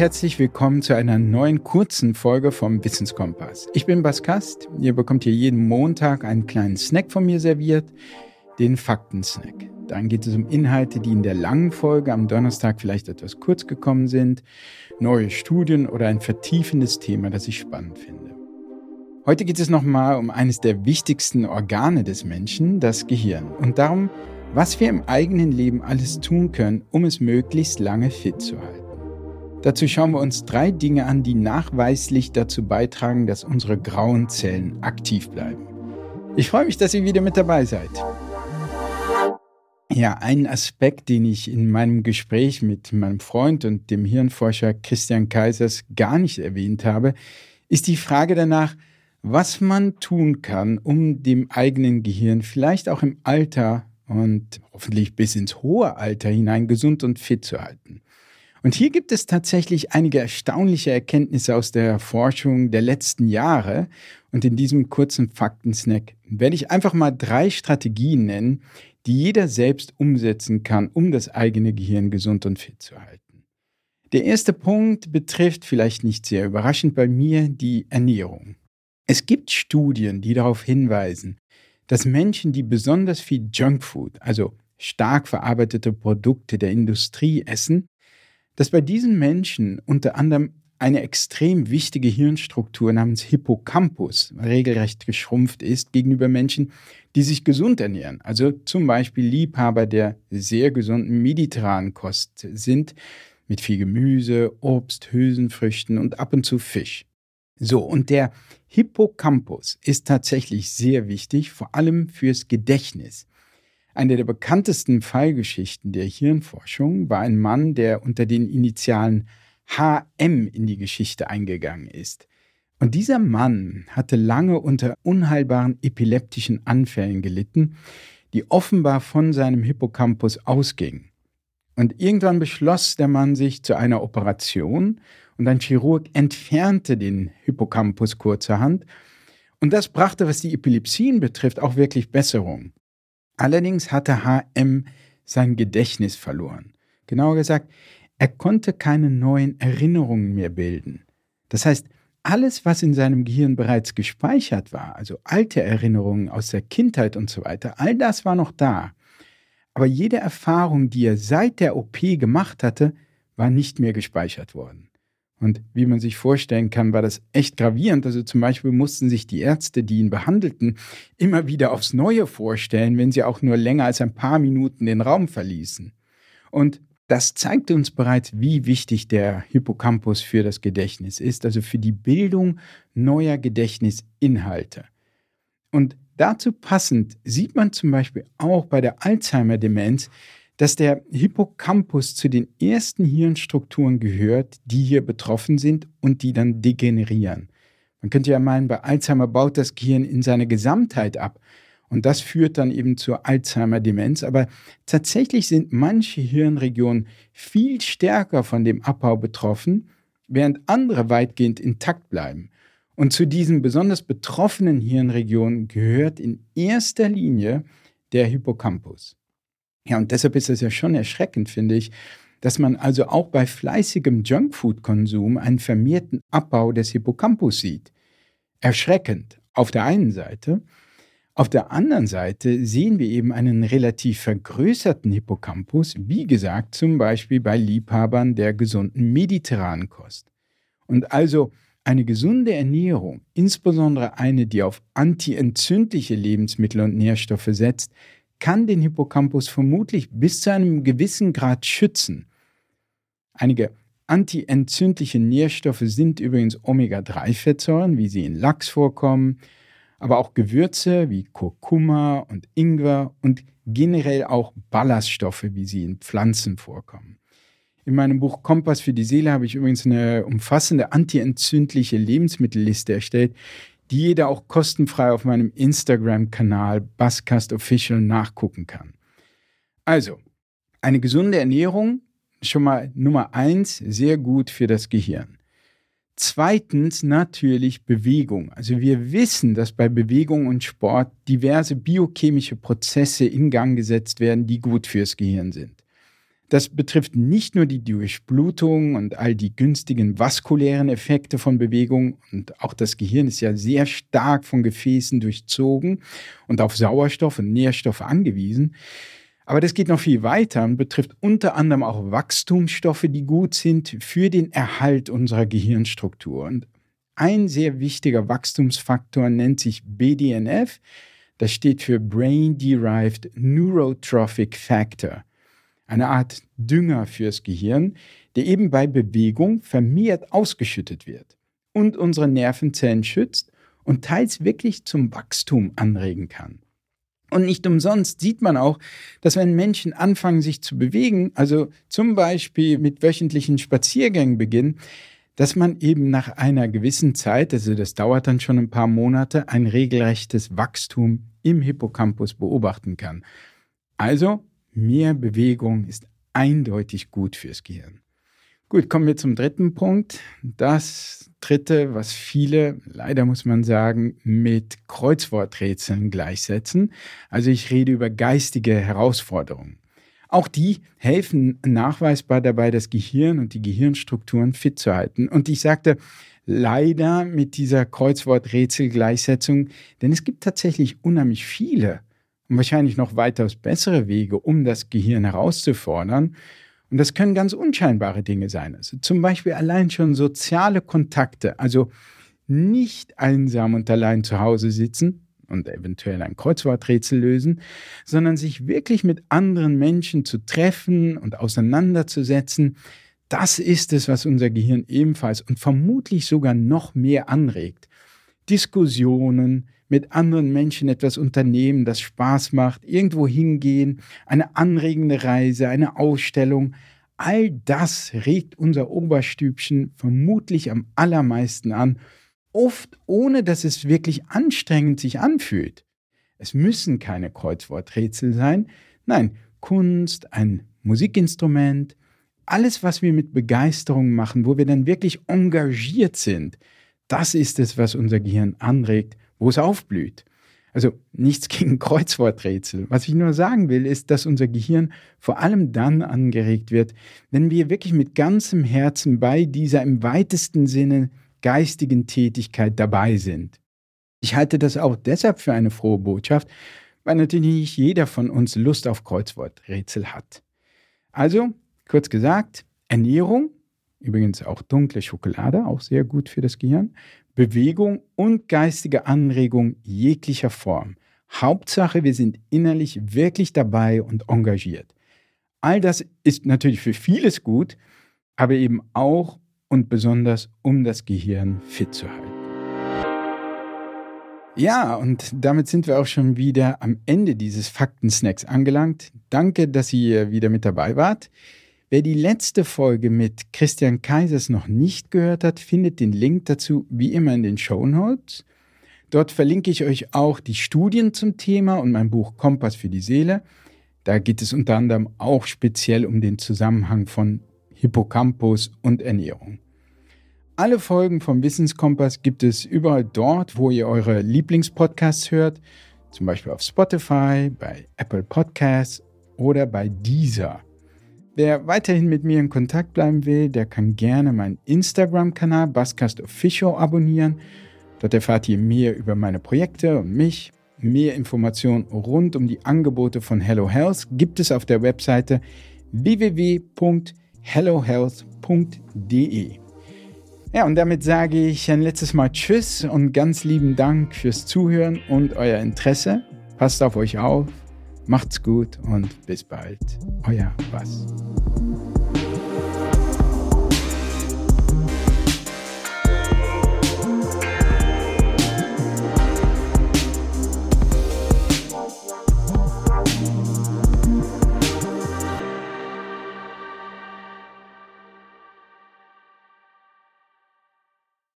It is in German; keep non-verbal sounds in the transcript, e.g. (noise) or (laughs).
Herzlich willkommen zu einer neuen kurzen Folge vom Wissenskompass. Ich bin Bas Kast. Ihr bekommt hier jeden Montag einen kleinen Snack von mir serviert, den Faktensnack. Dann geht es um Inhalte, die in der langen Folge am Donnerstag vielleicht etwas kurz gekommen sind, neue Studien oder ein vertiefendes Thema, das ich spannend finde. Heute geht es nochmal um eines der wichtigsten Organe des Menschen, das Gehirn, und darum, was wir im eigenen Leben alles tun können, um es möglichst lange fit zu halten. Dazu schauen wir uns drei Dinge an, die nachweislich dazu beitragen, dass unsere grauen Zellen aktiv bleiben. Ich freue mich, dass ihr wieder mit dabei seid. Ja, ein Aspekt, den ich in meinem Gespräch mit meinem Freund und dem Hirnforscher Christian Kaisers gar nicht erwähnt habe, ist die Frage danach, was man tun kann, um dem eigenen Gehirn vielleicht auch im Alter und hoffentlich bis ins hohe Alter hinein gesund und fit zu halten. Und hier gibt es tatsächlich einige erstaunliche Erkenntnisse aus der Forschung der letzten Jahre. Und in diesem kurzen Faktensnack werde ich einfach mal drei Strategien nennen, die jeder selbst umsetzen kann, um das eigene Gehirn gesund und fit zu halten. Der erste Punkt betrifft vielleicht nicht sehr überraschend bei mir die Ernährung. Es gibt Studien, die darauf hinweisen, dass Menschen, die besonders viel Junkfood, also stark verarbeitete Produkte der Industrie essen, dass bei diesen Menschen unter anderem eine extrem wichtige Hirnstruktur namens Hippocampus regelrecht geschrumpft ist gegenüber Menschen, die sich gesund ernähren, also zum Beispiel Liebhaber der sehr gesunden mediterranen Kost sind, mit viel Gemüse, Obst, Hülsenfrüchten und ab und zu Fisch. So, und der Hippocampus ist tatsächlich sehr wichtig, vor allem fürs Gedächtnis. Eine der bekanntesten Fallgeschichten der Hirnforschung war ein Mann, der unter den Initialen HM in die Geschichte eingegangen ist. Und dieser Mann hatte lange unter unheilbaren epileptischen Anfällen gelitten, die offenbar von seinem Hippocampus ausgingen. Und irgendwann beschloss der Mann sich zu einer Operation und ein Chirurg entfernte den Hippocampus kurzerhand. Und das brachte, was die Epilepsien betrifft, auch wirklich Besserung. Allerdings hatte HM sein Gedächtnis verloren. Genauer gesagt, er konnte keine neuen Erinnerungen mehr bilden. Das heißt, alles, was in seinem Gehirn bereits gespeichert war, also alte Erinnerungen aus der Kindheit und so weiter, all das war noch da. Aber jede Erfahrung, die er seit der OP gemacht hatte, war nicht mehr gespeichert worden. Und wie man sich vorstellen kann, war das echt gravierend. Also zum Beispiel mussten sich die Ärzte, die ihn behandelten, immer wieder aufs Neue vorstellen, wenn sie auch nur länger als ein paar Minuten den Raum verließen. Und das zeigt uns bereits, wie wichtig der Hippocampus für das Gedächtnis ist, also für die Bildung neuer Gedächtnisinhalte. Und dazu passend sieht man zum Beispiel auch bei der Alzheimer-Demenz, dass der Hippocampus zu den ersten Hirnstrukturen gehört, die hier betroffen sind und die dann degenerieren. Man könnte ja meinen, bei Alzheimer baut das Gehirn in seiner Gesamtheit ab. Und das führt dann eben zur Alzheimer-Demenz. Aber tatsächlich sind manche Hirnregionen viel stärker von dem Abbau betroffen, während andere weitgehend intakt bleiben. Und zu diesen besonders betroffenen Hirnregionen gehört in erster Linie der Hippocampus. Ja, und deshalb ist es ja schon erschreckend, finde ich, dass man also auch bei fleißigem Junkfood-Konsum einen vermehrten Abbau des Hippocampus sieht. Erschreckend auf der einen Seite. Auf der anderen Seite sehen wir eben einen relativ vergrößerten Hippocampus, wie gesagt, zum Beispiel bei Liebhabern der gesunden mediterranen Kost. Und also eine gesunde Ernährung, insbesondere eine, die auf antientzündliche Lebensmittel und Nährstoffe setzt, kann den Hippocampus vermutlich bis zu einem gewissen Grad schützen. Einige antientzündliche Nährstoffe sind übrigens Omega-3-Fettsäuren, wie sie in Lachs vorkommen, aber auch Gewürze wie Kurkuma und Ingwer und generell auch Ballaststoffe, wie sie in Pflanzen vorkommen. In meinem Buch Kompass für die Seele habe ich übrigens eine umfassende antientzündliche Lebensmittelliste erstellt, die jeder auch kostenfrei auf meinem Instagram-Kanal Basscast Official nachgucken kann. Also, eine gesunde Ernährung, schon mal Nummer eins, sehr gut für das Gehirn. Zweitens natürlich Bewegung. Also wir wissen, dass bei Bewegung und Sport diverse biochemische Prozesse in Gang gesetzt werden, die gut fürs Gehirn sind. Das betrifft nicht nur die Durchblutung und all die günstigen vaskulären Effekte von Bewegung und auch das Gehirn ist ja sehr stark von Gefäßen durchzogen und auf Sauerstoff und Nährstoffe angewiesen. Aber das geht noch viel weiter und betrifft unter anderem auch Wachstumsstoffe, die gut sind für den Erhalt unserer Gehirnstruktur. Und ein sehr wichtiger Wachstumsfaktor nennt sich BDNF. Das steht für Brain Derived Neurotrophic Factor eine Art Dünger fürs Gehirn, der eben bei Bewegung vermehrt ausgeschüttet wird und unsere Nervenzellen schützt und teils wirklich zum Wachstum anregen kann. Und nicht umsonst sieht man auch, dass wenn Menschen anfangen, sich zu bewegen, also zum Beispiel mit wöchentlichen Spaziergängen beginnen, dass man eben nach einer gewissen Zeit, also das dauert dann schon ein paar Monate, ein regelrechtes Wachstum im Hippocampus beobachten kann. Also Mehr Bewegung ist eindeutig gut fürs Gehirn. Gut, kommen wir zum dritten Punkt. Das dritte, was viele, leider muss man sagen, mit Kreuzworträtseln gleichsetzen. Also ich rede über geistige Herausforderungen. Auch die helfen nachweisbar dabei, das Gehirn und die Gehirnstrukturen fit zu halten. Und ich sagte, leider mit dieser Kreuzworträtselgleichsetzung, denn es gibt tatsächlich unheimlich viele und wahrscheinlich noch weitaus bessere Wege, um das Gehirn herauszufordern. Und das können ganz unscheinbare Dinge sein. Also zum Beispiel allein schon soziale Kontakte, also nicht einsam und allein zu Hause sitzen und eventuell ein Kreuzworträtsel lösen, sondern sich wirklich mit anderen Menschen zu treffen und auseinanderzusetzen. Das ist es, was unser Gehirn ebenfalls und vermutlich sogar noch mehr anregt. Diskussionen, mit anderen Menschen etwas unternehmen, das Spaß macht, irgendwo hingehen, eine anregende Reise, eine Ausstellung. All das regt unser Oberstübchen vermutlich am allermeisten an, oft ohne dass es wirklich anstrengend sich anfühlt. Es müssen keine Kreuzworträtsel sein, nein, Kunst, ein Musikinstrument, alles, was wir mit Begeisterung machen, wo wir dann wirklich engagiert sind, das ist es, was unser Gehirn anregt wo es aufblüht. Also nichts (laughs) gegen Kreuzworträtsel. Was ich nur sagen will, ist, dass unser Gehirn vor allem dann angeregt wird, wenn wir wirklich mit ganzem Herzen bei dieser im weitesten Sinne geistigen Tätigkeit dabei sind. Ich halte das auch deshalb für eine frohe Botschaft, weil natürlich nicht jeder von uns Lust auf Kreuzworträtsel hat. Also, kurz gesagt, Ernährung, übrigens auch dunkle Schokolade, auch sehr gut für das Gehirn, Bewegung und geistige Anregung jeglicher Form. Hauptsache, wir sind innerlich wirklich dabei und engagiert. All das ist natürlich für vieles gut, aber eben auch und besonders, um das Gehirn fit zu halten. Ja, und damit sind wir auch schon wieder am Ende dieses Faktensnacks angelangt. Danke, dass ihr wieder mit dabei wart. Wer die letzte Folge mit Christian Kaisers noch nicht gehört hat, findet den Link dazu wie immer in den Show Notes. Dort verlinke ich euch auch die Studien zum Thema und mein Buch Kompass für die Seele. Da geht es unter anderem auch speziell um den Zusammenhang von Hippocampus und Ernährung. Alle Folgen vom Wissenskompass gibt es überall dort, wo ihr eure Lieblingspodcasts hört, zum Beispiel auf Spotify, bei Apple Podcasts oder bei Deezer. Wer weiterhin mit mir in Kontakt bleiben will, der kann gerne meinen Instagram-Kanal Basscast Official abonnieren. Dort erfahrt ihr mehr über meine Projekte und mich. Mehr Informationen rund um die Angebote von Hello Health gibt es auf der Webseite www.hellohealth.de. Ja, und damit sage ich ein letztes Mal Tschüss und ganz lieben Dank fürs Zuhören und euer Interesse. Passt auf euch auf Macht's gut und bis bald. Euer Was.